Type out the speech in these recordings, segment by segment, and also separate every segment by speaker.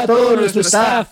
Speaker 1: Hola a todo nuestro staff.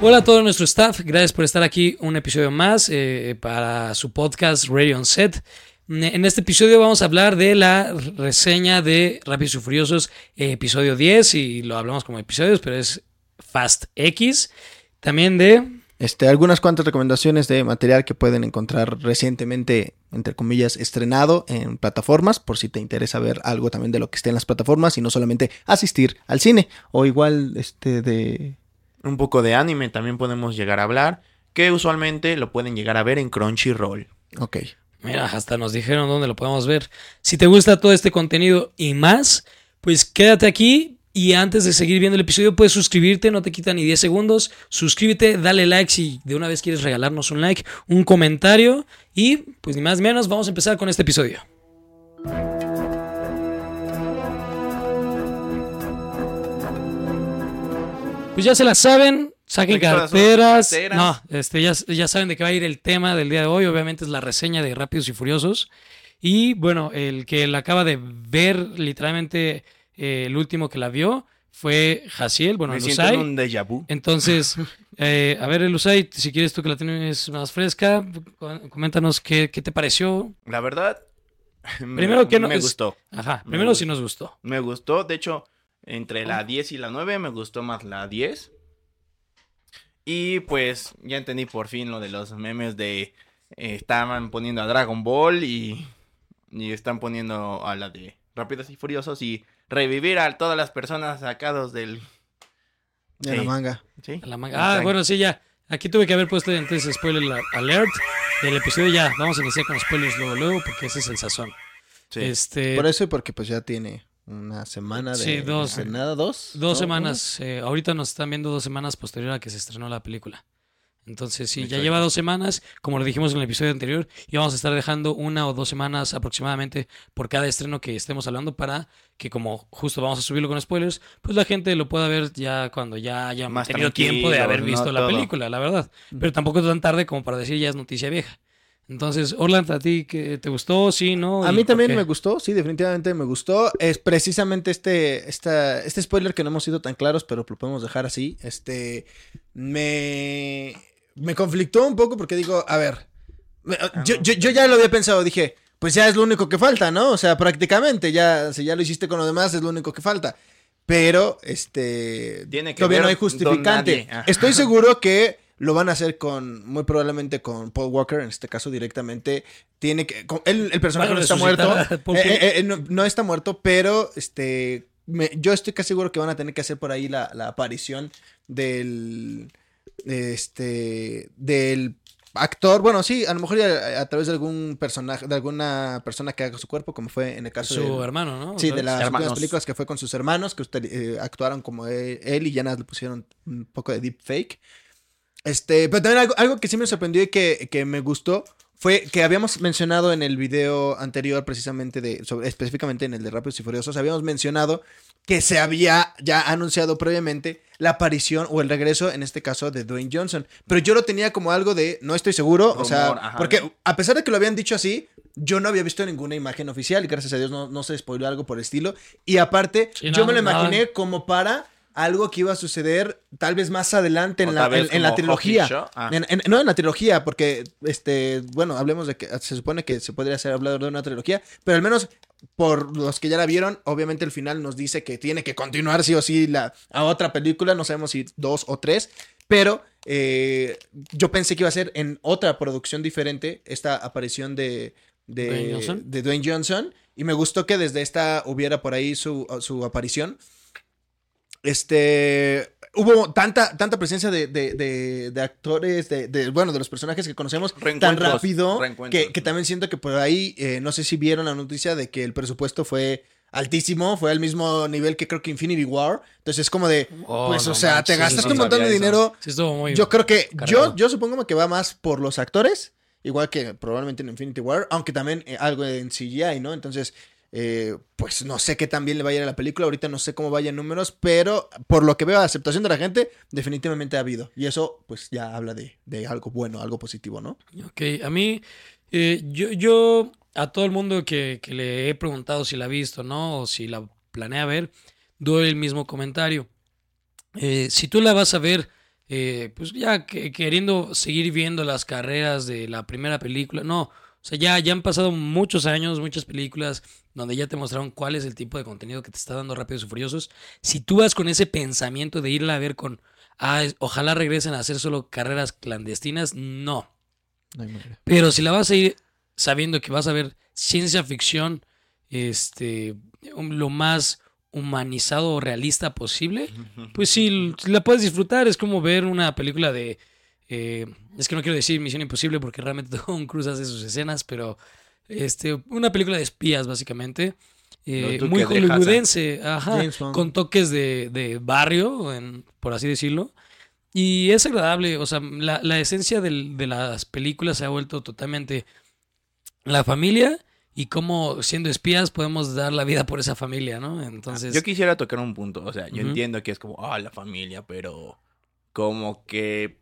Speaker 1: Hola a todo nuestro staff, gracias por estar aquí un episodio más eh, para su podcast Radio on Set. En este episodio vamos a hablar de la reseña de Rápidos y Furiosos, eh, episodio 10, y lo hablamos como episodios, pero es Fast X. También de...
Speaker 2: Este, algunas cuantas recomendaciones de material que pueden encontrar recientemente, entre comillas, estrenado en plataformas, por si te interesa ver algo también de lo que esté en las plataformas y no solamente asistir al cine, o igual este de
Speaker 3: un poco de anime también podemos llegar a hablar, que usualmente lo pueden llegar a ver en Crunchyroll.
Speaker 2: Ok.
Speaker 1: Mira, hasta nos dijeron dónde lo podemos ver. Si te gusta todo este contenido y más, pues quédate aquí. Y antes de seguir viendo el episodio, puedes suscribirte, no te quita ni 10 segundos. Suscríbete, dale like si de una vez quieres regalarnos un like, un comentario. Y pues ni más ni menos, vamos a empezar con este episodio. Pues ya se la saben, saquen carteras. No, este, ya, ya saben de qué va a ir el tema del día de hoy. Obviamente es la reseña de Rápidos y Furiosos. Y bueno, el que la acaba de ver, literalmente eh, el último que la vio, fue Jaciel, bueno,
Speaker 3: Me
Speaker 1: Lusay.
Speaker 3: un déjà vu.
Speaker 1: Entonces, eh, a ver, Lusay, si quieres tú que la tienes más fresca, coméntanos qué, qué te pareció.
Speaker 3: La verdad,
Speaker 1: primero que no,
Speaker 3: me gustó.
Speaker 1: Ajá, primero sí nos gustó.
Speaker 3: Me gustó, de hecho, entre la 10 y la 9 me gustó más la 10. Y pues ya entendí por fin lo de los memes de... Eh, estaban poniendo a Dragon Ball y, y están poniendo a la de Rápidos y Furiosos y revivir a todas las personas sacados del...
Speaker 2: De la manga.
Speaker 1: ¿Sí? la manga. Ah, bueno, sí, ya. Aquí tuve que haber puesto entonces spoiler alert del episodio ya. Vamos a iniciar con spoilers luego, luego, porque ese es el sazón.
Speaker 2: Sí. Este... Por eso y porque pues ya tiene una semana de
Speaker 1: sí, dos,
Speaker 2: nada, dos.
Speaker 1: Dos semanas. Eh, ahorita nos están viendo dos semanas posterior a que se estrenó la película. Entonces, sí, ya lleva dos semanas, como lo dijimos en el episodio anterior, y vamos a estar dejando una o dos semanas aproximadamente por cada estreno que estemos hablando para que como justo vamos a subirlo con spoilers, pues la gente lo pueda ver ya cuando ya haya Más tenido tiempo de haber visto la película, la verdad. Pero tampoco tan tarde como para decir ya es noticia vieja. Entonces, Orland, ¿a ti que te gustó? Sí, ¿no?
Speaker 2: A mí también me gustó, sí, definitivamente me gustó. Es precisamente este, esta, este spoiler que no hemos sido tan claros, pero lo podemos dejar así. Este, me, me conflictó un poco porque digo, a ver, yo, yo, yo ya lo había pensado, dije, pues ya es lo único que falta, ¿no? O sea, prácticamente, ya, si ya lo hiciste con lo demás, es lo único que falta. Pero, este,
Speaker 3: Tiene que
Speaker 2: todavía no hay justificante. Estoy seguro que lo van a hacer con, muy probablemente con Paul Walker, en este caso directamente. Tiene que. él, el personaje no está muerto. Eh, eh, eh, no, está muerto, pero este. yo estoy casi seguro que van a tener que hacer por ahí la, aparición del. Este. Del actor, bueno, sí, a lo mejor a, través de algún personaje, de alguna persona que haga su cuerpo, como fue en el caso
Speaker 1: de su hermano, ¿no?
Speaker 2: Sí, de las últimas películas que fue con sus hermanos, que actuaron como él, y ya nada le pusieron un poco de deep fake. Este, pero también algo, que sí me sorprendió y que, me gustó fue que habíamos mencionado en el video anterior, precisamente de, específicamente en el de Rápidos y Furiosos, habíamos mencionado que se había ya anunciado previamente la aparición o el regreso, en este caso, de Dwayne Johnson. Pero yo lo tenía como algo de, no estoy seguro, o sea, porque a pesar de que lo habían dicho así, yo no había visto ninguna imagen oficial y gracias a Dios no, no se spoiló algo por el estilo. Y aparte, yo me lo imaginé como para algo que iba a suceder tal vez más adelante en, la, en, la, trilogía. Ah. no en la trilogía, porque, este, bueno, hablemos de que se supone que se podría ser hablado de una trilogía, pero al menos por los que ya la vieron, obviamente el final nos dice que tiene que continuar sí o sí la, a otra película, no sabemos si dos o tres, pero eh, yo pensé que iba a ser en otra producción diferente esta aparición de, de, de Dwayne Johnson. Y me gustó que desde esta hubiera por ahí su, su aparición este hubo tanta, tanta presencia de, de, de, actores, de, bueno, de los personajes que conocemos tan rápido que, que, también siento que por ahí, eh, no sé si vieron la noticia de que el presupuesto fue altísimo, fue al mismo nivel que creo que Infinity War. Entonces es como de, oh, pues, o sea, te gastaste un montón de dinero. yo creo que, yo, yo supongo que va más por los actores, igual que probablemente en Infinity War, aunque también eh, algo en CGI, ¿no? Entonces, Eh, pues no sé qué tan le vaya a la película. Ahorita no sé cómo vayan números, pero por lo que veo, aceptación de la gente, definitivamente ha habido. Y eso, pues ya habla de, de algo bueno, algo positivo, ¿no?
Speaker 1: Ok, a mí, eh, yo, yo, a todo el mundo que, que le he preguntado si la ha visto, ¿no? O si la planea ver, doy el mismo comentario. Eh, si tú la vas a ver, pues ya que- queriendo seguir viendo las carreras de la primera película, no, sea, ya, ya han pasado muchos años, muchas películas donde ya te mostraron cuál es el tipo de contenido que te está dando Rápidos y Furiosos. Si tú vas con ese pensamiento de irla a ver con, ah, ojalá regresen a hacer solo carreras clandestinas, no.
Speaker 2: No hay manera.
Speaker 1: Pero si la vas a ir sabiendo que vas a ver ciencia ficción, este, lo más humanizado o realista posible, pues sí, la puedes disfrutar. Es como ver una película de... eh, es que no quiero decir Misión Imposible porque realmente Tom Cruise hace sus escenas, pero este, una película de espías básicamente. eh, muy hollywoodense, ajá, con toques de, de barrio, en- por así decirlo. Y es agradable, o sea, la, la esencia del- de las películas se ha vuelto totalmente la familia y cómo siendo espías podemos dar la vida por esa familia, ¿no? Entonces,
Speaker 3: Yo quisiera tocar un punto, o sea, yo entiendo que es como, ah, la familia, pero como que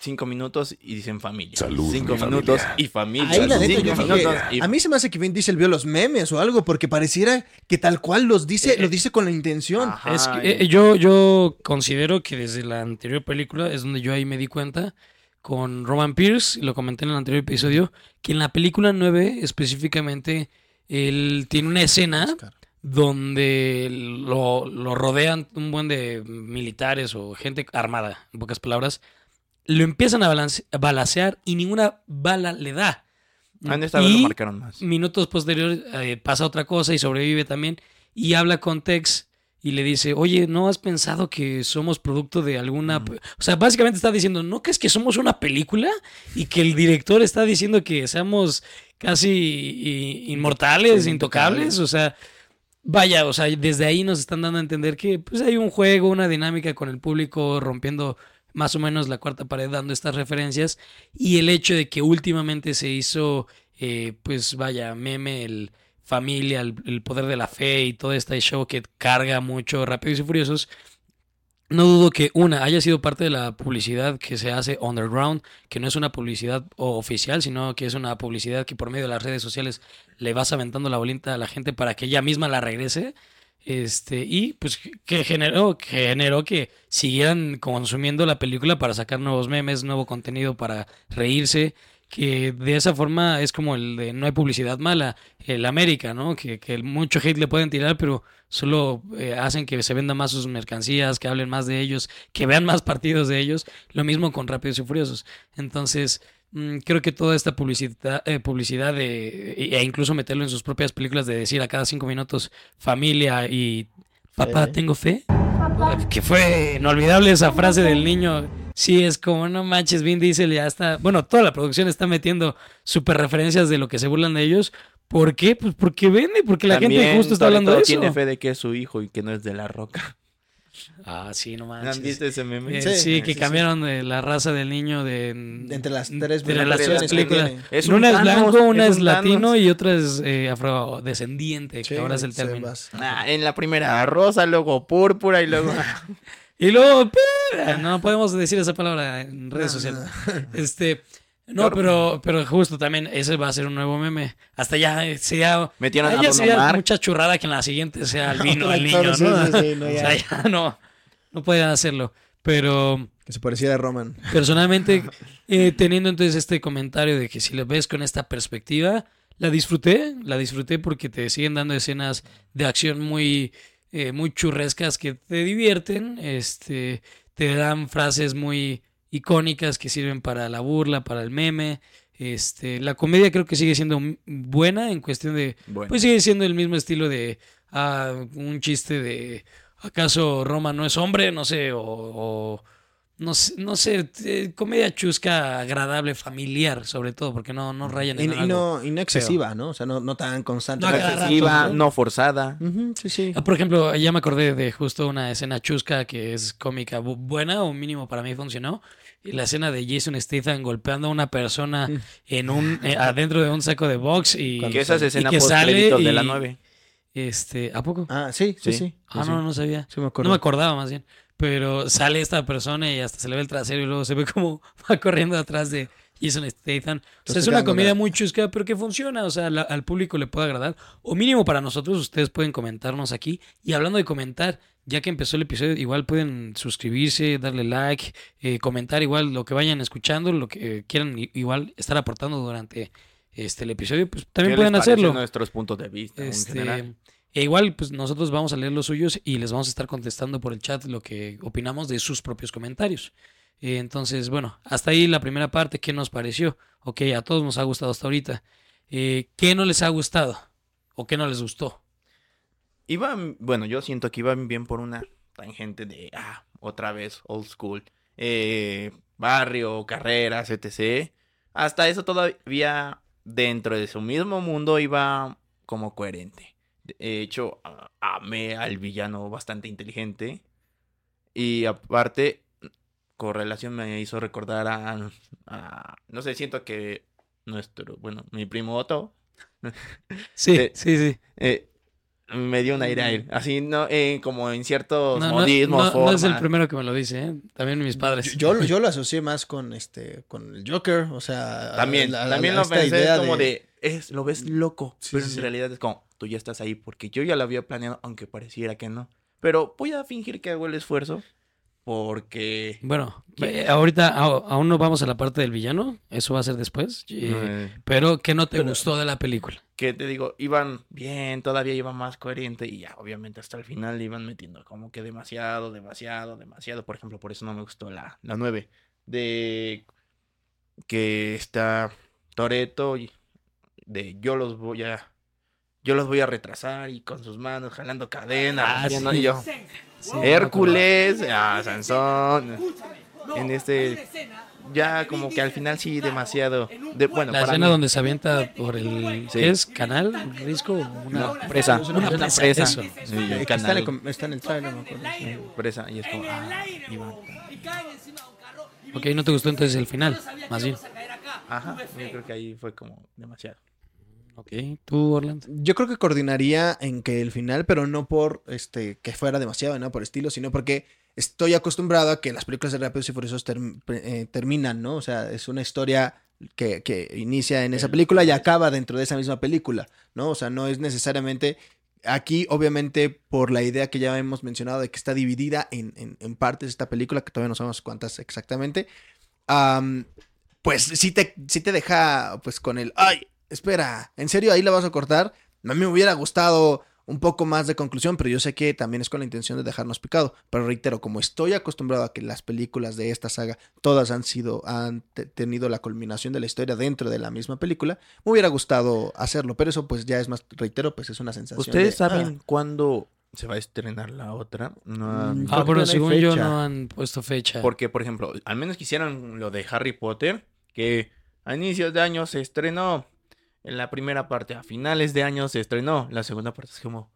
Speaker 3: cinco minutos y dicen familia.
Speaker 4: Salud,
Speaker 3: cinco
Speaker 4: mi
Speaker 3: minutos
Speaker 4: familia.
Speaker 3: y familia.
Speaker 2: Ahí la neta,
Speaker 3: cinco
Speaker 2: yo dije,
Speaker 3: y
Speaker 2: a mí se me hace que Vin Diesel vio los memes o algo, porque pareciera que tal cual los dice,
Speaker 1: Eh,
Speaker 2: lo dice con la intención.
Speaker 3: Ajá,
Speaker 1: es que, eh, yo, yo considero que desde la anterior película es donde yo ahí me di cuenta con Roman Pierce, y lo comenté en el anterior episodio, que en la película 9 específicamente él tiene una escena
Speaker 2: Oscar.
Speaker 1: donde lo, lo rodean un buen de militares o gente armada, en pocas palabras, lo empiezan a, a balacear y ninguna bala le da.
Speaker 3: Esta vez lo marcaron más.
Speaker 1: minutos posteriores eh, pasa otra cosa y sobrevive también y habla con Tex y le dice, oye, ¿no has pensado que somos producto de alguna... pe-?" O sea, básicamente está diciendo, ¿no crees que somos una película? Y que el director está diciendo que seamos casi inmortales,
Speaker 2: Sí,
Speaker 1: intocables. O sea, vaya, o sea, desde ahí nos están dando a entender que pues hay un juego, una dinámica con el público rompiendo más o menos la cuarta pared dando estas referencias y el hecho de que últimamente se hizo eh, pues vaya meme el familia el, el poder de la fe y todo este show que carga mucho Rápidos y Furiosos no dudo que una haya sido parte de la publicidad que se hace underground, que no es una publicidad oficial, sino que es una publicidad que por medio de las redes sociales le vas aventando la bolita a la gente para que ella misma la regrese. Este, y pues que generó, que generó que siguieran consumiendo la película para sacar nuevos memes, nuevo contenido para reírse, que de esa forma es como el de no hay publicidad mala, el América, ¿no? Que, que mucho hate le pueden tirar, pero solo eh, hacen que se vendan más sus mercancías, que hablen más de ellos, que vean más partidos de ellos. Lo mismo con Rápidos y Furiosos. Entonces, creo que toda esta publicidad, eh, publicidad de, e incluso meterlo en sus propias películas de decir a cada cinco minutos familia y papá,
Speaker 2: Fe.
Speaker 1: tengo fe. Que fue inolvidable esa frase del niño. Sí, es como, no manches, Vin Diesel ya está. Bueno, toda la producción está metiendo super referencias de lo que se burlan de ellos. ¿Por qué? Pues porque vende, porque la gente justo está hablando de eso.
Speaker 3: tiene fe de que es su hijo y que no es de la roca.
Speaker 1: Ah, sí, no
Speaker 3: ¿Han
Speaker 1: manches.
Speaker 3: visto ese meme?
Speaker 1: Eh,
Speaker 2: Sí,
Speaker 1: que
Speaker 2: sí.
Speaker 1: cambiaron de la raza del niño de
Speaker 2: Entre las tres
Speaker 1: de las tres películas.
Speaker 3: Es un
Speaker 1: una es
Speaker 3: Thanos,
Speaker 1: blanco, una
Speaker 3: es
Speaker 1: es,
Speaker 3: un
Speaker 1: latino
Speaker 3: Thanos.
Speaker 1: y otra es eh, afrodescendiente,
Speaker 2: Sí,
Speaker 1: que ahora es el término.
Speaker 3: Ah, en la primera rosa, luego púrpura y luego...
Speaker 1: Y luego, no podemos decir esa palabra en redes
Speaker 2: No,
Speaker 1: sociales. Este, no, pero, pero justo también ese va a ser un nuevo meme. Hasta ya sería,
Speaker 3: Metieron a
Speaker 1: ya mucha churrada que en la siguiente sea el vino el niño, ¿no?
Speaker 2: sí, no,
Speaker 1: o
Speaker 2: ya.
Speaker 1: sea, ya no, no pueden hacerlo. Pero
Speaker 2: Que se pareciera a Roman.
Speaker 1: personalmente, eh, teniendo entonces este comentario de que si lo ves con esta perspectiva, la disfruté, la disfruté porque te siguen dando escenas de acción muy, eh, muy churrescas que te divierten, este, te dan frases muy icónicas que sirven para la burla, para el meme. Este, la comedia creo que sigue siendo buena en cuestión de,
Speaker 3: Bueno,
Speaker 1: pues sigue siendo el mismo estilo de ah, un chiste de ¿acaso Roma no es hombre? No sé, o, o no sé, no sé, eh, comedia chusca, agradable, familiar, sobre todo, porque no, no rayan en
Speaker 2: y
Speaker 1: algo.
Speaker 2: no, y no excesiva, ¿no? O sea, no, no tan constante.
Speaker 1: No,
Speaker 3: no
Speaker 1: a cada rato,
Speaker 3: excesiva,
Speaker 1: ¿no?
Speaker 3: no forzada.
Speaker 2: Sí, sí.
Speaker 1: Ah, Por ejemplo, ya me acordé de justo una escena chusca que es cómica bu- buena, o mínimo para mí funcionó. Y la escena de Jason Statham golpeando a una persona
Speaker 2: Mm.
Speaker 1: en un eh, adentro de un saco de box y,
Speaker 3: Que esas
Speaker 1: y
Speaker 3: escenas
Speaker 1: que
Speaker 3: post
Speaker 1: sale
Speaker 3: créditos
Speaker 1: y,
Speaker 3: de la 9.
Speaker 1: Este, ¿a poco?
Speaker 2: Ah, sí, sí,
Speaker 3: Sí.
Speaker 2: sí.
Speaker 1: ah,
Speaker 2: sí,
Speaker 1: no, no sabía.
Speaker 2: Sí me acuerdo.
Speaker 1: No me acordaba más bien. Pero sale esta persona y hasta se le ve el trasero y luego se ve como va corriendo atrás de Jason Statham. O sea,
Speaker 2: Estoy
Speaker 1: es una
Speaker 2: la-
Speaker 1: muy chusca, pero que funciona. O sea, la- al público le puede agradar. O mínimo para nosotros, ustedes pueden comentarnos aquí. Y hablando de comentar, ya que empezó el episodio, igual pueden suscribirse, darle like, eh, comentar igual lo que vayan escuchando, lo que quieran igual estar aportando durante este el episodio, pues también
Speaker 3: ¿Qué
Speaker 1: pueden
Speaker 3: les
Speaker 1: hacerlo.
Speaker 3: nuestros puntos de vista en general?
Speaker 1: E igual, pues nosotros vamos a leer los suyos y les vamos a estar contestando por el chat lo que opinamos de sus propios comentarios. Eh, entonces, bueno, hasta ahí la primera parte. ¿Qué nos pareció? Ok, a todos nos ha gustado hasta ahorita. Eh, ¿Qué no les ha gustado? ¿O qué no les gustó?
Speaker 3: Iban, bueno, yo siento que iban bien por una tangente de, ah, otra vez, old school, eh, barrio, carreras, etc. Hasta eso todavía dentro de su mismo mundo iba como coherente. De hecho, a- amé al villano bastante inteligente. Y aparte, correlación me hizo recordar a, a- no sé, siento que nuestro, bueno, mi primo Otto,
Speaker 1: Sí,
Speaker 3: Eh,
Speaker 1: sí, sí.
Speaker 3: eh, me dio un aire a él. Así, no, eh, como en ciertos
Speaker 1: No, no-
Speaker 3: modismos,
Speaker 1: no- no es el primero que me lo dice, ¿eh? También mis padres.
Speaker 2: Yo, yo, yo lo asocié más con este, con el Joker, o sea,
Speaker 3: También,
Speaker 2: la- la-
Speaker 3: también
Speaker 2: la-
Speaker 3: lo pensé
Speaker 2: idea
Speaker 3: como de, es, lo ves loco,
Speaker 2: Sí,
Speaker 3: pero
Speaker 2: sí,
Speaker 3: en
Speaker 2: sí.
Speaker 3: realidad es como, tú ya estás ahí, porque yo ya lo había planeado, aunque pareciera que no. Pero voy a fingir que hago el esfuerzo, porque...
Speaker 1: Bueno, eh, ahorita a- aún no vamos a la parte del villano. Eso va a ser después. Eh, pero, ¿qué no te
Speaker 2: pero-
Speaker 1: gustó de la película?
Speaker 3: que te digo, iban bien, todavía iban más coherente y ya, obviamente hasta el final iban metiendo como que demasiado, demasiado, demasiado. Por ejemplo, por eso no me gustó la, la 9. De que está Toreto y de yo los voy a yo los voy a retrasar y con sus manos jalando cadenas.
Speaker 1: Ah, sí.
Speaker 3: y yo,
Speaker 1: Sí,
Speaker 3: Hércules, a Sansón. En este ya como que al final sí demasiado de, bueno,
Speaker 1: La
Speaker 3: para
Speaker 1: escena
Speaker 3: mí-
Speaker 1: donde se avienta por el
Speaker 3: Sí.
Speaker 1: ¿qué es? ¿Canal? ¿Risco? Una
Speaker 3: No, presa,
Speaker 1: Una
Speaker 3: una
Speaker 1: presa,
Speaker 3: presa.
Speaker 1: eso.
Speaker 3: Sí, el
Speaker 2: que está, en
Speaker 3: canal.
Speaker 2: está en el trailer, no me acuerdo. sí.
Speaker 3: presa y es como ah, iba-
Speaker 1: Ok, no te gustó entonces el final, más bien.
Speaker 3: Ajá, yo creo que ahí fue como demasiado.
Speaker 1: Ok, tú, Orlando.
Speaker 2: Yo creo que coordinaría en que el final, pero no por este que fuera demasiado, no por estilo, sino porque estoy acostumbrado a que las películas de Rápidos y Furiosos eh, terminan, ¿no? O sea, es una historia que, que inicia en esa película y acaba dentro de esa misma película, ¿no? O sea, no es necesariamente aquí, obviamente, por la idea que ya hemos mencionado de que está dividida en, en- en partes esta película, que todavía no sabemos cuántas exactamente, am, pues sí te, sí te deja pues con el, ay, espera, ¿en serio ahí la vas a cortar? A mí me hubiera gustado un poco más de conclusión, pero yo sé que también es con la intención de dejarnos picado. Pero reitero, como estoy acostumbrado a que las películas de esta saga todas han sido, han te- tenido la culminación de la historia dentro de la misma película, me hubiera gustado hacerlo, pero eso pues ya es más, reitero, pues es una sensación.
Speaker 3: ¿Ustedes
Speaker 2: de,
Speaker 3: saben
Speaker 2: ah,
Speaker 3: cuándo se va a estrenar la otra? No han-
Speaker 2: Mm,
Speaker 1: Ah,
Speaker 2: Creo que
Speaker 1: pero
Speaker 2: no hay
Speaker 1: según yo no han puesto fecha.
Speaker 3: Porque, por ejemplo, al menos quisieran lo de Harry Potter, que a inicios de año se estrenó. En la primera parte, a finales de año se estrenó. La segunda parte es como,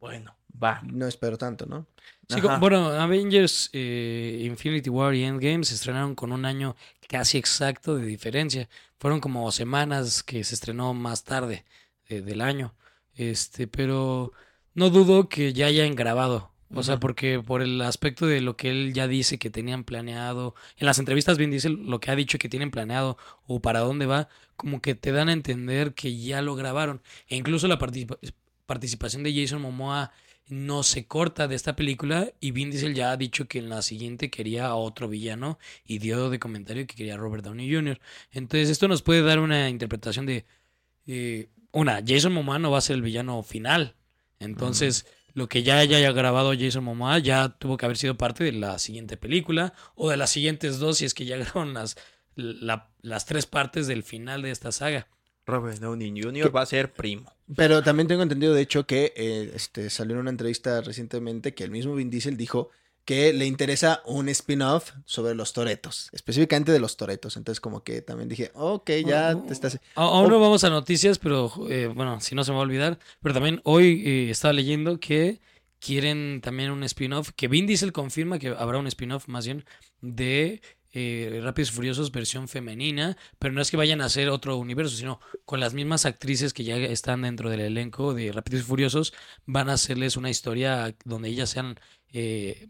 Speaker 3: bueno, va.
Speaker 2: no espero tanto, ¿no?
Speaker 1: Sí, como- bueno, Avengers, eh, Infinity War y Endgame se estrenaron con un año casi exacto de diferencia. Fueron como semanas que se estrenó más tarde eh, del año. Este, pero no dudo que ya hayan grabado. O sea, porque por el aspecto de lo que él ya dice que tenían planeado, en las entrevistas bien dice lo que ha dicho que tienen planeado o para dónde va, como que te dan a entender que ya lo grabaron. E incluso la participa- participación de Jason Momoa no se corta de esta película y Vin Diesel ya ha dicho que en la siguiente quería a otro villano y dio de comentario que quería a Robert Downey Jr. Entonces esto nos puede dar una interpretación de eh, una, Jason Momoa no va a ser el villano final. Entonces lo que ya haya grabado Jason Momoa ya tuvo que haber sido parte de la siguiente película o de las siguientes dos si es que ya grabaron las, la- las tres partes del final de esta saga.
Speaker 3: Robert Downey Jr. va a ser primo.
Speaker 2: Pero también tengo entendido, de hecho, que eh, este, salió en una entrevista recientemente que el mismo Vin Diesel dijo que le interesa un spin-off sobre los toretos, específicamente de los toretos. Entonces, como que también dije, ok, ya te estás.
Speaker 1: Aún
Speaker 2: Oh.
Speaker 1: no vamos a noticias, pero eh, bueno, si no se me va a olvidar. Pero también hoy eh, estaba leyendo que quieren también un spin-off, que Vin Diesel confirma que habrá un spin-off más bien de eh, Rápidos y Furiosos versión femenina, pero no es que vayan a hacer otro universo, sino con las mismas actrices que ya están dentro del elenco de Rápidos y Furiosos, van a hacerles una historia donde ellas sean eh,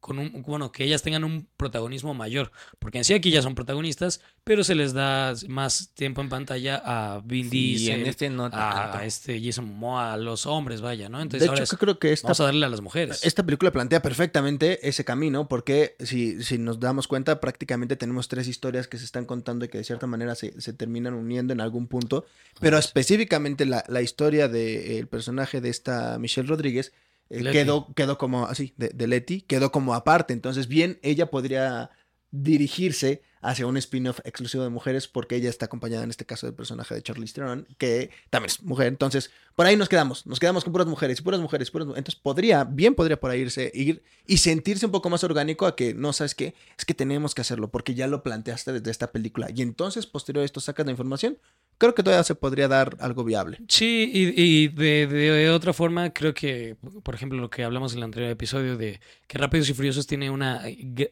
Speaker 1: con un, bueno, que ellas tengan un protagonismo mayor, porque en sí aquí ya son protagonistas, pero se les da más tiempo en pantalla a Vin
Speaker 3: Sí,
Speaker 1: Diesel,
Speaker 3: en este no
Speaker 1: a, este Jason Momoa, a los hombres, vaya, ¿no?
Speaker 2: De
Speaker 1: Entonces ahora
Speaker 2: hecho,
Speaker 1: es-
Speaker 2: creo que esta,
Speaker 1: vamos a darle a las mujeres.
Speaker 2: esta película plantea perfectamente ese camino, porque si, si nos damos cuenta, prácticamente tenemos tres historias que se están contando y que de cierta manera se, se terminan uniendo en algún punto, pero específicamente la, la historia del personaje de esta Michelle Rodríguez eh, quedó, quedó como así, de, de Letty, quedó como aparte. Entonces, bien, ella podría dirigirse hacia un spin-off exclusivo de mujeres porque ella está acompañada en este caso del personaje de Charlize Theron, que también es mujer. Entonces, por ahí nos quedamos, nos quedamos con puras mujeres, y puras mujeres, puras mu- Entonces, podría, bien podría por ahí irse, ir y sentirse un poco más orgánico a que, no, ¿sabes qué? Es que tenemos que hacerlo porque ya lo planteaste desde esta película. Y entonces, posterior a esto, sacas la información. Creo que todavía se podría dar algo viable.
Speaker 1: Sí, y, de, otra forma, creo que, por ejemplo, lo que hablamos en el anterior episodio de que Rápidos y Furiosos tiene una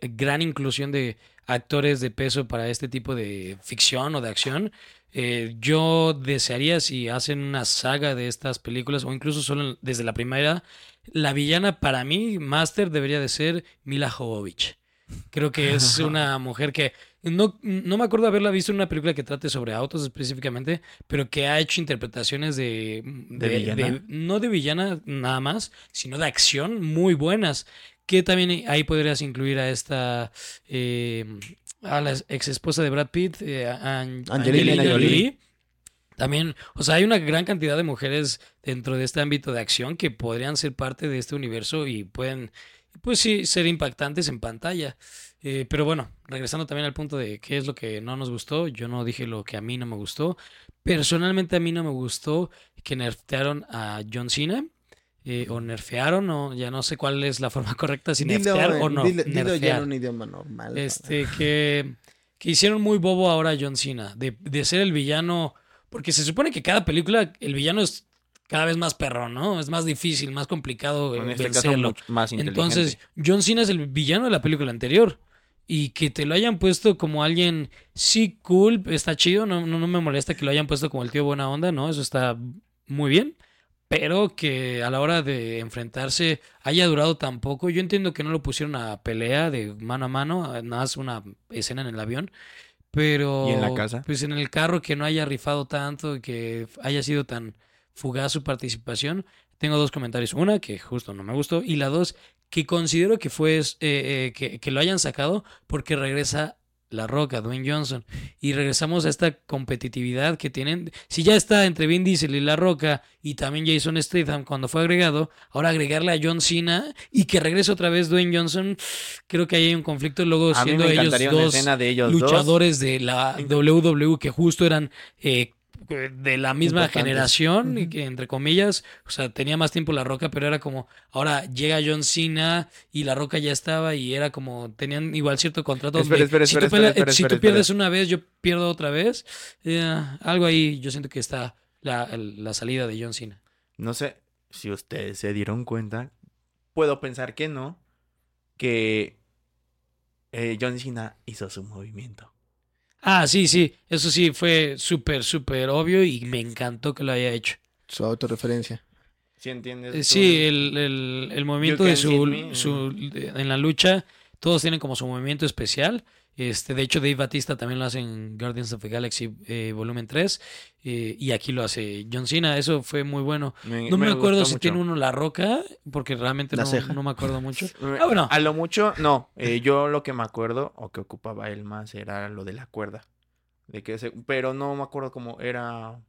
Speaker 1: gran inclusión de actores de peso para este tipo de ficción o de acción. Eh, yo desearía si hacen una saga de estas películas o incluso solo desde la primera, la villana para mí, Master, debería de ser Mila Jovovich. Creo que es una mujer que no, no me acuerdo haberla visto en una película que trate sobre autos específicamente, pero que ha hecho interpretaciones de,
Speaker 3: ¿De villana?
Speaker 1: no de villana nada más, sino de acción muy buenas. Que también ahí podrías incluir a esta eh, a la ex esposa de Brad Pitt, eh, a- An-
Speaker 2: Angelina
Speaker 1: Angelina
Speaker 2: Jolie.
Speaker 1: Jolie. También, o sea, hay una gran cantidad de mujeres dentro de este ámbito de acción que podrían ser parte de este universo y pueden, pues sí, ser impactantes en pantalla. Eh, pero bueno, regresando también al punto de qué es lo que no nos gustó, yo no dije lo que a mí no me gustó. Personalmente a mí no me gustó que nerfearon a John Cena. eh, o nerfearon, o ya no sé cuál es la forma correcta, si
Speaker 2: Dilo,
Speaker 1: nerfear o no.
Speaker 2: dilo- dilo ya en un idioma normal.
Speaker 1: Este, que, que hicieron muy bobo ahora a John Cena, de, de ser el villano, porque se supone que cada película el villano es cada vez más perrón, ¿no? Es más difícil, más complicado eh,
Speaker 3: En este caso,
Speaker 1: vencerlo.
Speaker 3: más inteligente.
Speaker 1: Entonces, John Cena es el villano de la película anterior. Y que te lo hayan puesto como alguien, sí, cool, está chido, no, no, no me molesta que lo hayan puesto como el tío buena onda, ¿no? Eso está muy bien. Pero que a la hora de enfrentarse haya durado tan poco. Yo entiendo que no lo pusieron a pelea de mano a mano, nada más una escena en el avión. Pero.
Speaker 3: ¿Y en la casa?
Speaker 1: Pues en el carro que no haya rifado tanto que haya sido tan fugaz su participación. Tengo dos comentarios. Una, que justo no me gustó. Y la dos, que considero que fue eh, eh, que, que lo hayan sacado porque regresa La Roca, Dwayne Johnson. Y regresamos a esta competitividad que tienen. Si ya está entre Vin Diesel y La Roca y también Jason Statham cuando fue agregado, ahora agregarle a John Cena y que regrese otra vez Dwayne Johnson, creo que ahí hay un conflicto. Luego
Speaker 3: a
Speaker 1: siendo ellos dos
Speaker 3: escena de ellos dos.
Speaker 1: luchadores de la WWE que justo eran eh, de la misma generación, y que entre comillas, o sea, tenía más tiempo La Roca, pero era como, ahora llega John Cena y La Roca ya estaba y era como, tenían igual cierto contrato.
Speaker 3: Espera, espera,
Speaker 1: si
Speaker 3: espera,
Speaker 1: tú, si tú pierdes una vez, yo pierdo otra vez. Eh, algo ahí, yo siento que está la, la salida de John Cena.
Speaker 3: No sé si ustedes se dieron cuenta. Puedo pensar que no. Que eh, John Cena hizo su movimiento.
Speaker 1: Ah, sí, sí, eso sí fue súper, súper obvio y me encantó que lo haya hecho.
Speaker 2: Su autorreferencia.
Speaker 3: ¿Sí entiendes?
Speaker 1: Eh,
Speaker 3: tú?
Speaker 1: Sí, el, el- el movimiento de su, su- de- en la lucha, todos tienen como su movimiento especial. Este, de hecho, Dave Batista también lo hace en Guardians of the Galaxy eh, volumen 3 eh, y aquí lo hace John Cena, eso fue muy bueno. No me, acuerdo si
Speaker 3: mucho.
Speaker 1: tiene uno la roca, porque realmente
Speaker 2: La
Speaker 1: no, no me acuerdo mucho. Ah, bueno.
Speaker 3: A lo mucho, no. eh, yo lo que me acuerdo, o que ocupaba él más, era lo de la cuerda. De que se- pero no me acuerdo cómo era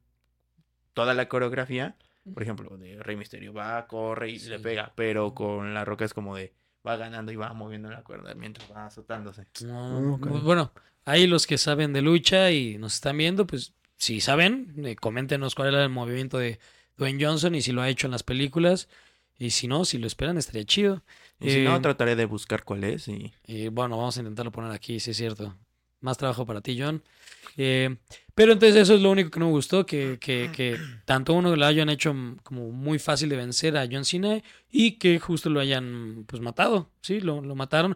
Speaker 3: toda la coreografía. Por ejemplo, de Rey Misterio va, corre y le
Speaker 1: Sí.
Speaker 3: pega. Pero con la roca es como de va ganando y va moviendo la cuerda mientras va azotándose.
Speaker 1: No,
Speaker 2: Ok.
Speaker 1: pues, Bueno, ahí los que saben de lucha y nos están viendo, pues si saben, eh, coméntenos cuál era el movimiento de Dwayne Johnson y si lo ha hecho en las películas. Y si no, si lo esperan, estaría chido.
Speaker 3: Y si no,
Speaker 1: Eh,
Speaker 3: trataré de buscar cuál es. Y...
Speaker 1: Y bueno, vamos a intentarlo poner aquí, si es cierto. Más trabajo para ti, John. Eh, pero entonces eso es lo único que no me gustó, que, que, que tanto uno lo hayan hecho como muy fácil de vencer a John Cena y que justo lo hayan pues matado, ¿sí? Lo, lo mataron.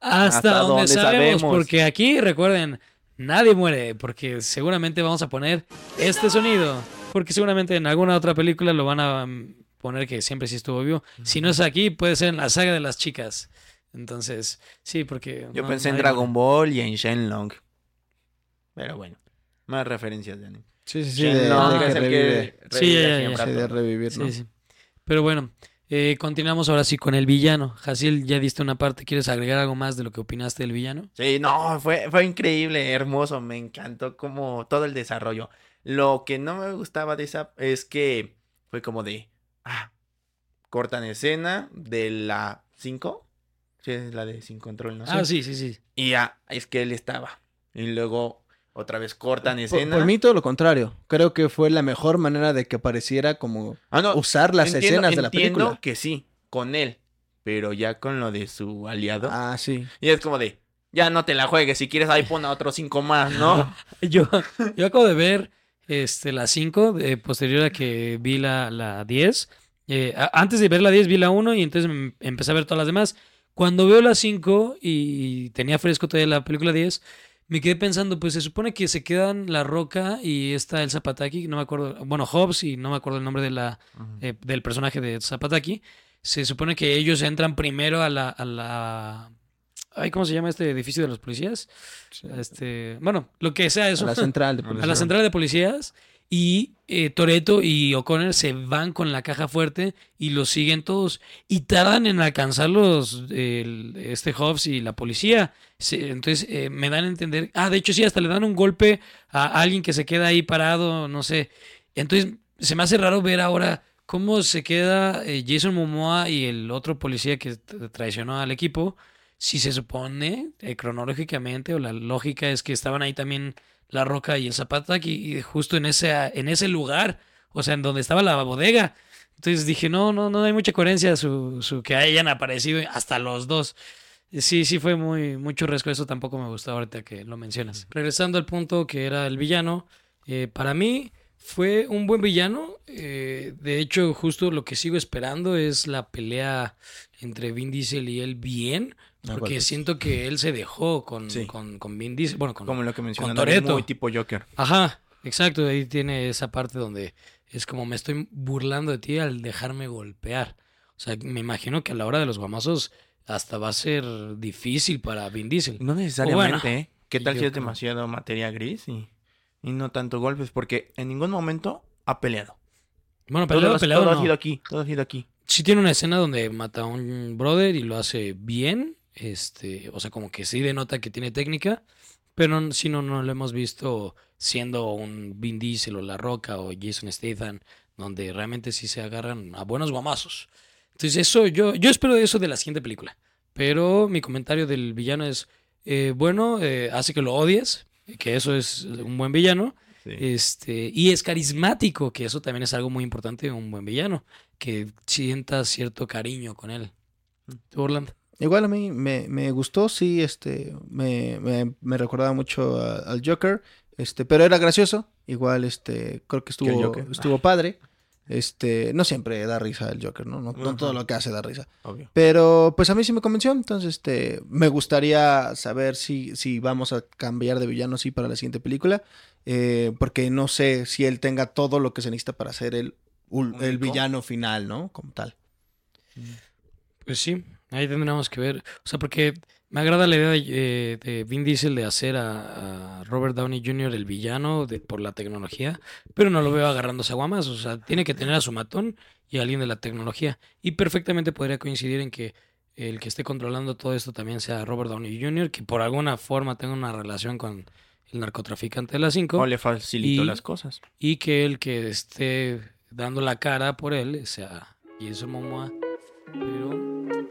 Speaker 1: hasta,
Speaker 3: Hasta
Speaker 1: donde,
Speaker 3: donde
Speaker 1: sabemos,
Speaker 3: sabemos.
Speaker 1: porque aquí recuerden, nadie muere, porque seguramente vamos a poner este sonido, porque seguramente en alguna otra película lo van a poner que siempre sí estuvo vivo. Si no es aquí, puede ser en la saga de las chicas. Entonces, sí, porque...
Speaker 3: Yo
Speaker 1: no,
Speaker 3: pensé en Dragon. Ball y en Shenlong. Pero bueno, más referencias de anime.
Speaker 2: Sí, sí, sí.
Speaker 3: Shenlong
Speaker 2: de
Speaker 3: es
Speaker 2: que
Speaker 3: el que
Speaker 1: Sí,
Speaker 3: a
Speaker 2: de revivir, ¿no?
Speaker 1: Sí, sí. Pero bueno, eh, continuamos ahora sí con el villano. Jaciel, ya diste una parte. ¿Quieres agregar algo más de lo que opinaste del villano?
Speaker 3: Sí, no, fue, fue increíble, hermoso, me encantó como todo el desarrollo. Lo que no me gustaba de esa es que fue como de, ah, cortan escena de la 5, sí, es la de Sin Control, ¿no?
Speaker 1: Ah, sí, sí, sí.
Speaker 3: Y ya, es que él estaba. Y luego otra vez cortan
Speaker 2: Por,
Speaker 3: escena.
Speaker 2: por mí todo lo contrario. Creo que fue la mejor manera de que pareciera como
Speaker 3: Ah, no,
Speaker 2: usar las
Speaker 3: entiendo-
Speaker 2: escenas de la
Speaker 3: entiendo
Speaker 2: película.
Speaker 3: que sí, con él, pero ya con lo de su aliado.
Speaker 2: Ah, sí.
Speaker 3: Y es como de, ya no te la juegues, si quieres ahí pon a otros cinco más, ¿no?
Speaker 1: Yo, yo acabo de ver este, la 5, eh, posterior a que vi la, la 10. Eh, a- antes de ver la 10 vi la 1 y entonces me empecé a ver todas las demás. Cuando veo la 5 y tenía fresco todavía la película 10, me quedé pensando, pues se supone que se quedan La Roca y está el Zapataki, no me acuerdo, bueno, Hobbs y no me acuerdo el nombre de la, eh, del personaje de Zapataki. Se supone que ellos entran primero a la, a la... Ay, ¿Cómo se llama este edificio de los policías? Este, bueno, lo que sea eso.
Speaker 2: A la central de
Speaker 3: la
Speaker 1: a la central de policías y eh, Toreto y O'Connor se van con la caja fuerte y los siguen todos y tardan en alcanzarlos el- este Hobbs y la policía. Entonces eh, me dan a entender, ah, de hecho sí, hasta le dan un golpe a alguien que se queda ahí parado, no sé. Entonces se me hace raro ver ahora cómo se queda eh, Jason Momoa y el otro policía que traicionó al equipo. Si se supone, eh, cronológicamente, o la lógica es que estaban ahí también la Roca y el Zapata y, justo en ese, en ese lugar, o sea, en donde estaba la bodega. Entonces dije, no, no, no hay mucha coherencia su, su que hayan aparecido hasta los dos. Sí, sí fue muy, muy churresco, eso tampoco me gustó ahorita que lo mencionas. Regresando al punto que era el villano, eh, para mí fue un buen villano. eh, de hecho, justo lo que sigo esperando es la pelea entre Vin Diesel y él bien, porque siento que él se dejó con,
Speaker 3: Sí.
Speaker 1: con, con Vin Diesel, bueno, con,
Speaker 3: Como lo que mencionaron,
Speaker 1: Toretto.
Speaker 3: muy tipo Joker.
Speaker 1: Ajá, exacto. Ahí tiene esa parte donde es como me estoy burlando de ti al dejarme golpear. O sea, me imagino que a la hora de los guamazos hasta va a ser difícil para Vin Diesel.
Speaker 3: No necesariamente,
Speaker 1: bueno,
Speaker 3: ¿eh? ¿Qué tal si es
Speaker 1: creo.
Speaker 3: demasiado materia gris y, y no tanto golpes? Porque en ningún momento ha peleado.
Speaker 1: Bueno,
Speaker 3: Todo,
Speaker 1: peleado,
Speaker 3: todo ha sido aquí, todo ha sido aquí.
Speaker 1: Sí tiene una escena donde mata a un brother y lo hace bien. Este, o sea, como que sí denota que tiene técnica. Pero si no, no lo hemos visto siendo un Vin Diesel o La Roca o Jason Statham, donde realmente sí se agarran a buenos guamazos. Entonces, eso, yo, yo espero eso de la siguiente película. Pero mi comentario del villano es, eh, bueno, eh, hace que lo odies, que eso es un buen villano. Este, y es carismático, que eso también es algo muy importante de un buen villano, que sientas cierto cariño con él. ¿Tú, Orlando?
Speaker 2: Igual a mí me, me gustó, sí, este, me, me, me recordaba mucho a- al Joker, este, pero era gracioso, igual, este, creo que
Speaker 3: ¿Que el
Speaker 2: estuvo,
Speaker 3: Joker?
Speaker 2: estuvo padre, este, no siempre da risa el Joker, ¿no? No, no todo lo que hace da risa,
Speaker 3: Obvio.
Speaker 2: pero pues a mí sí me convenció, entonces, este, me gustaría saber si, si vamos a cambiar de villano, sí, para la siguiente película, eh, porque no sé si él tenga todo lo que se necesita para ser el, el villano final, ¿no? Como tal.
Speaker 1: Pues sí, ahí tendríamos que ver. O sea, porque me agrada la idea de, eh, de Vin Diesel de hacer a, a Robert Downey Jr. el villano de, por la tecnología, pero no lo veo agarrándose a guamas. O sea, tiene que tener a su matón y a alguien de la tecnología. Y perfectamente podría coincidir en que el que esté controlando todo esto también sea Robert Downey Jr., que por alguna forma tenga una relación con el narcotraficante de las 5.
Speaker 3: O le facilitó
Speaker 1: Y-
Speaker 3: las cosas.
Speaker 1: y que el que esté dando la cara por él sea Jason Momoa. Pero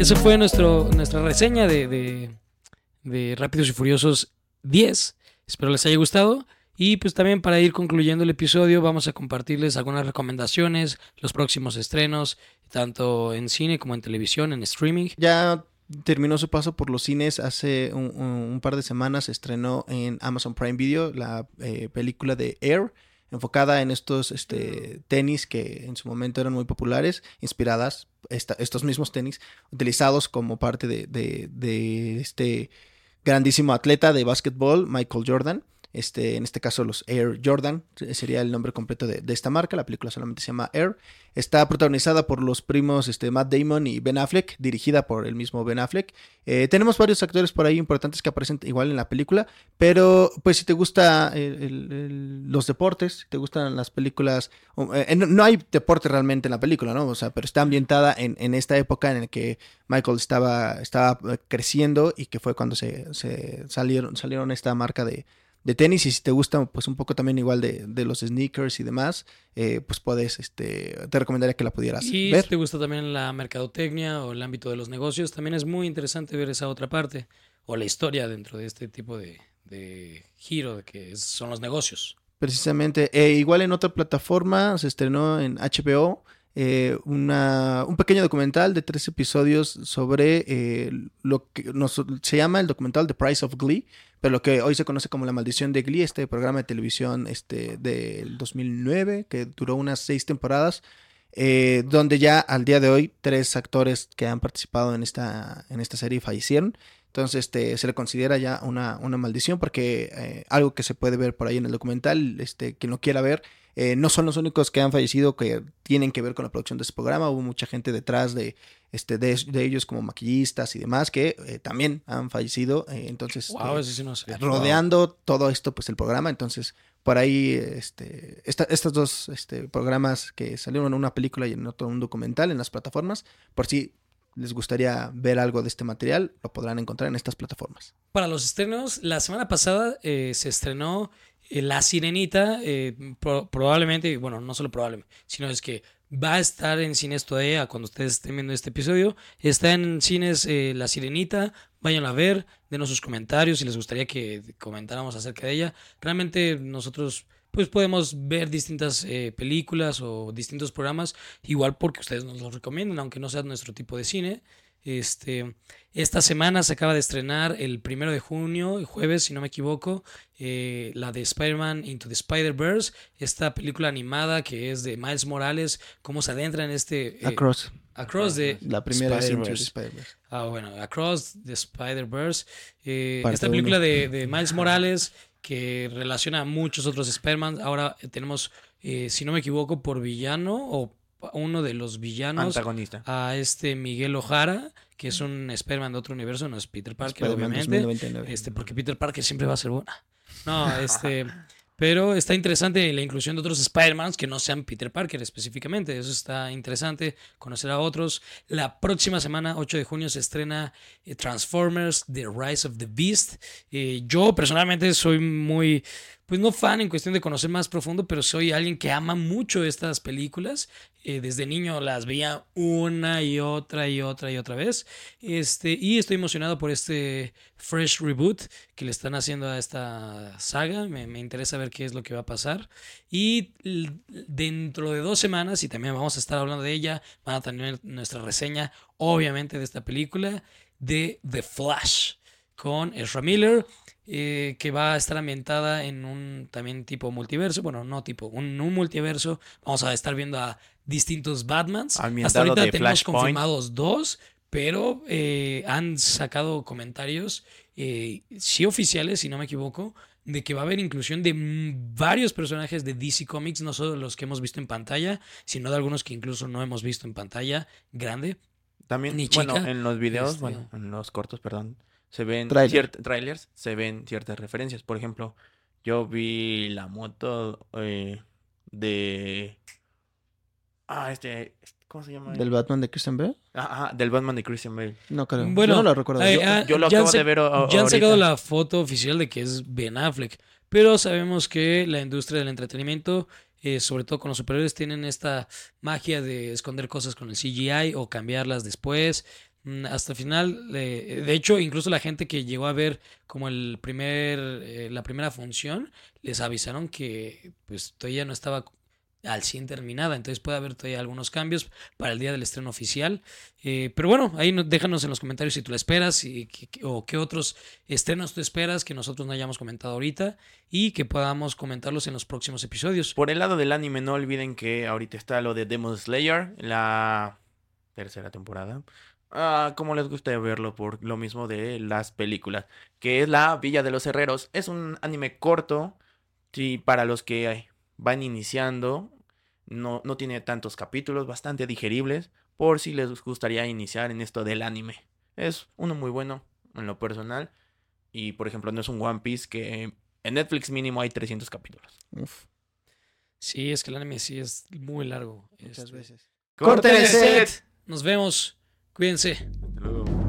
Speaker 1: Esa fue nuestra reseña de, de, de Rápidos y Furiosos 10. Espero les haya gustado. Y pues también para ir concluyendo el episodio vamos a compartirles algunas recomendaciones, los próximos estrenos, tanto en cine como en televisión, en streaming.
Speaker 2: Ya terminó su paso por los cines hace un, par de semanas. Se estrenó en Amazon Prime Video la eh, película de Air, enfocada en estos este, tenis que en su momento eran muy populares, inspiradas, esta- estos mismos tenis, utilizados como parte de, de- de este grandísimo atleta de básquetbol, Michael Jordan. Este, en este caso, los Air Jordan eh, sería el nombre completo de, de esta marca. La película solamente se llama Air. Está protagonizada por los primos este, Matt Damon y Ben Affleck, dirigida por el mismo Ben Affleck. Eh, tenemos varios actores por ahí importantes que aparecen igual en la película, pero pues si te gusta el- el- el- los deportes, si te gustan las películas, eh, no, hay deporte realmente en la película, ¿no? O sea, pero está ambientada en, en esta época en la que Michael estaba, estaba eh, creciendo y que fue cuando se, se salieron, salieron esta marca de, de tenis y si te gusta pues un poco también igual de, de los sneakers y demás, eh, pues puedes, este, te recomendaría que la pudieras
Speaker 1: Y
Speaker 2: ver.
Speaker 1: si te gusta también la mercadotecnia o el ámbito de los negocios, también es muy interesante ver esa otra parte o la historia dentro de este tipo de, de giro que son los negocios.
Speaker 2: Precisamente. Eh, igual en otra plataforma se estrenó en HBO eh, una, un pequeño documental de tres episodios sobre eh, lo que se llama el documental The Price of Glee, pero lo que hoy se conoce como La Maldición de Glee, este programa de televisión este, del 2009 que duró unas seis temporadas. eh, donde ya al día de hoy tres actores que han participado en esta, en esta serie fallecieron. Entonces este, se le considera ya una, una maldición porque algo que se puede ver por ahí en el documental, este, quien lo quiera ver, eh, no son los únicos que han fallecido que tienen que ver con la producción de este programa. Hubo mucha gente detrás de, este, de, de ellos como maquillistas y demás que eh, también han fallecido. eh, entonces,
Speaker 1: Wow, eso sí no sé.
Speaker 2: rodeando todo esto, pues el programa. Entonces, por ahí, este, esta- estos dos este, programas que salieron en una película y en otro un documental en las plataformas, por si les gustaría ver algo de este material, lo podrán encontrar en estas plataformas.
Speaker 1: Para los estrenos, la semana pasada se estrenó La Sirenita, eh, pro- probablemente, bueno, no solo probablemente, sino es que va a estar en cines todavía cuando ustedes estén viendo este episodio. Está en cines eh, La Sirenita, vayan a ver, denos sus comentarios si les gustaría que comentáramos acerca de ella. Realmente nosotros pues podemos ver distintas eh, películas o distintos programas, igual porque ustedes nos los recomiendan, aunque no sea nuestro tipo de cine. Este, esta semana se acaba de estrenar el primero de junio, el jueves, si no me equivoco, eh, la de Spider-Man Into the Spider-Verse, esta película animada que es de Miles Morales, cómo se adentra en este... eh,
Speaker 2: Across,
Speaker 1: Across the
Speaker 2: la primera
Speaker 1: Spider-Verse.
Speaker 2: Spider-Verse.
Speaker 1: Ah, bueno, Across the Spider-Verse. eh, esta película de, de Miles Morales que relaciona a muchos otros Spider-Man. Ahora tenemos, eh, si no me equivoco, por villano o uno de los villanos
Speaker 3: Antagonista.
Speaker 1: a este Miguel Ojara, que es un Spider-Man de otro universo, no es Peter Parker, obviamente.
Speaker 2: 2099.
Speaker 1: Este, porque Peter Parker siempre va a ser buena. No, este. Pero está interesante la inclusión de otros Spider-Mans que no sean Peter Parker específicamente. Eso está interesante, conocer a otros. La próxima semana, 8 de junio, se estrena eh, Transformers, The Rise of the Beast. Eh, yo personalmente soy muy, pues no fan en cuestión de conocer más profundo, pero soy alguien que ama mucho estas películas. Eh, desde niño las veía una y otra y otra y otra vez. Este, y estoy emocionado por este fresh reboot que le están haciendo a esta saga. Me, me interesa ver qué es lo que va a pasar. Y dentro de dos semanas, y también vamos a estar hablando de ella, van a tener nuestra reseña, obviamente, de esta película, de The Flash, con Ezra Miller, eh, que va a estar ambientada en un también tipo multiverso, bueno, no tipo, un, un multiverso. Vamos a estar viendo a distintos Batmans. Hasta ahorita
Speaker 3: de
Speaker 1: tenemos
Speaker 3: Flashpoint.
Speaker 1: confirmados dos, pero eh, han sacado comentarios, eh, sí oficiales, si no me equivoco, de que va a haber inclusión de varios personajes de DC Comics, no solo los que hemos visto en pantalla, sino de algunos que incluso no hemos visto en pantalla grande.
Speaker 3: También,
Speaker 1: Ni
Speaker 3: bueno, en los videos,
Speaker 1: este-
Speaker 3: bueno, en los cortos, perdón, se ven
Speaker 2: Trailer.
Speaker 3: trailers, se ven ciertas referencias. Por ejemplo, yo vi la moto eh, de... Ah, este... ¿Cómo se llama?
Speaker 2: ¿Del Batman de Christian Bale?
Speaker 3: Ajá, ajá, del Batman de Christian Bale.
Speaker 2: No creo.
Speaker 1: Bueno,
Speaker 2: Yo no lo recuerdo. Yo-
Speaker 1: ah,
Speaker 3: Yo lo
Speaker 1: ya han
Speaker 3: acabo de ver a-
Speaker 1: Ya han sacado la foto oficial de que es Ben Affleck, pero sabemos que la industria del entretenimiento, eh, sobre todo con los superhéroes, tienen esta magia de esconder cosas con el CGI o cambiarlas después. Mm, Hasta el final, eh, de hecho, incluso la gente que llegó a ver como el primer, eh, la primera función, les avisaron que pues todavía no estaba al 100 terminada, entonces puede haber todavía algunos cambios para el día del estreno oficial. Eh, pero bueno, ahí déjanos en los comentarios si tú la esperas y, o qué otros estrenos tú esperas que nosotros no hayamos comentado ahorita y que podamos comentarlos en los próximos episodios.
Speaker 3: Por el lado del anime, no olviden que ahorita está lo de Demon Slayer, la tercera temporada. Ah, como les gusta verlo por lo mismo de las películas, que es la Villa de los Herreros. Es un anime corto, sí, para los que van iniciando. No, no tiene tantos capítulos, bastante digeribles, por si les gustaría iniciar en esto del anime. Es uno muy bueno en lo personal. Y por ejemplo, no es un One Piece que en Netflix mínimo hay 300 capítulos. Uf.
Speaker 1: Sí, es que el anime sí es muy largo.
Speaker 2: Muchas este. veces.
Speaker 1: ¡Corten el set! Nos vemos. Cuídense. Hasta.